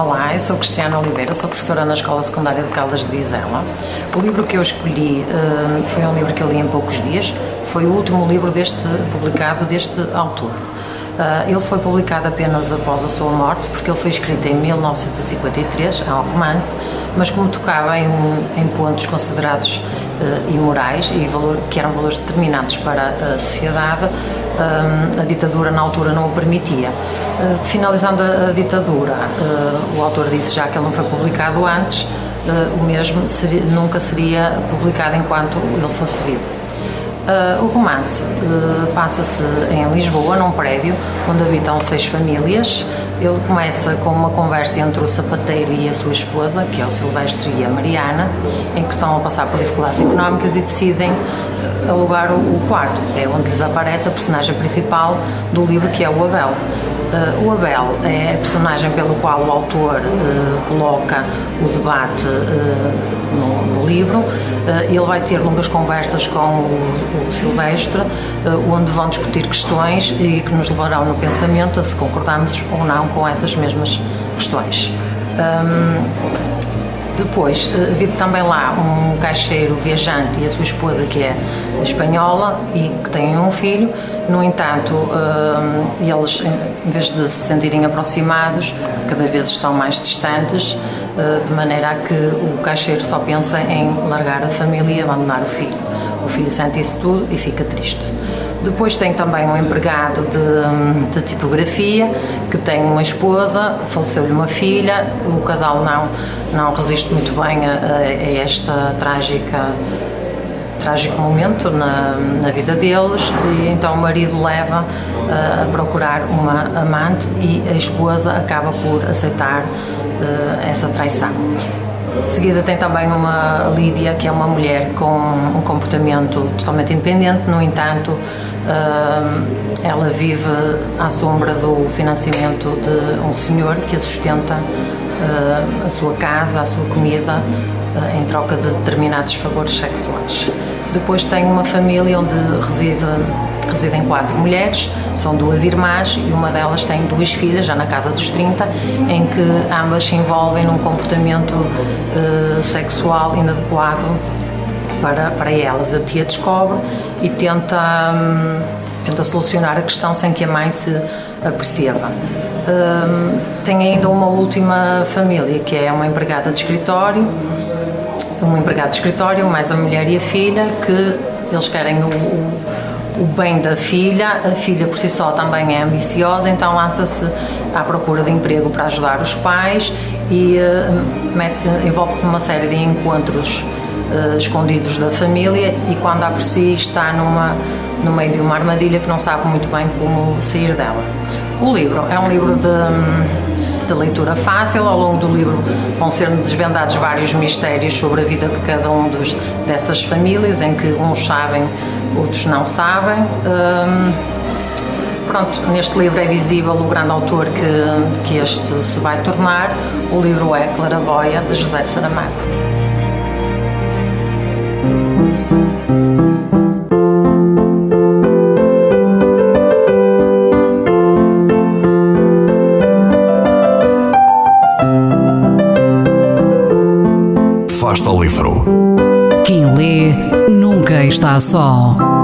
Olá, eu sou Cristiana Oliveira, sou professora na Escola Secundária de Caldas de Vizela. O livro que eu escolhi uh, foi um livro que eu li em poucos dias, foi o último livro deste, publicado deste autor. Uh, ele foi publicado apenas após a sua morte, porque ele foi escrito em 1953, é um romance, mas como tocava em, em pontos considerados uh, imorais e valor, que eram valores determinantes para a sociedade, a ditadura na altura não o permitia. finalizando a, ditadura, o autor disse já que ele não foi publicado antes, o mesmo seria, nunca seria publicado enquanto ele fosse vivo. O romance passa-se em Lisboa, num prédio onde habitam seis famílias. Ele começa com uma conversa entre o sapateiro e a sua esposa, que é o Silvestre e a Mariana, em que estão a passar por dificuldades económicas e decidem alugar o, quarto. É onde lhes aparece a personagem principal do livro, que é o Abel. Uh, o Abel é a personagem pelo qual o autor uh, coloca o debate uh, no, livro. ele vai ter longas conversas com o, Silvestre, onde vão discutir questões e que nos levarão no pensamento a se concordamos ou não com essas mesmas questões. Um, depois uh, vive também lá um caixeiro viajante e a sua esposa que é espanhola e que têm um filho. No entanto, uh, eles, em vez de se sentirem aproximados, cada vez estão mais distantes, uh, de maneira a que o caixeiro só pensa em largar a família e abandonar o filho. O filho sente isso tudo e fica triste. Depois tem também um empregado de, de tipografia que tem uma esposa, faleceu-lhe uma filha, o casal não, não resiste muito bem a, a esta trágica trágico momento na, na vida deles e então o marido leva uh, a procurar uma amante e a esposa acaba por aceitar uh, essa traição. De seguida tem também uma Lídia, que é uma mulher com um comportamento totalmente independente, no entanto, ela vive à sombra do financiamento de um senhor que a sustenta a sua casa, a sua comida, em troca de determinados favores sexuais. Depois tem uma família onde reside, residem quatro mulheres, são duas irmãs e uma delas tem duas filhas, já na casa dos 30, em que ambas se envolvem num comportamento uh, sexual inadequado para, para elas. A tia descobre e tenta, hum, tenta solucionar a questão sem que a mãe se aperceba. Hum, tem ainda uma última família, que é uma empregada de escritório, um empregado de escritório, mais a mulher e a filha, que eles querem o, o, o bem da filha, a filha por si só também é ambiciosa, então lança-se à procura de emprego para ajudar os pais e uh, envolve-se numa série de encontros uh, escondidos da família e quando há por si está numa, no meio de uma armadilha que não sabe muito bem como sair dela. O livro é um livro de, de leitura fácil, ao longo do livro vão ser desvendados vários mistérios sobre a vida de cada um dos, dessas famílias, em que uns sabem, outros não sabem. Um, pronto, neste livro é visível o grande autor que, que este se vai tornar. O livro é Claraboia, de José Saramago. Fasta ao livro. Quem lê nunca está só.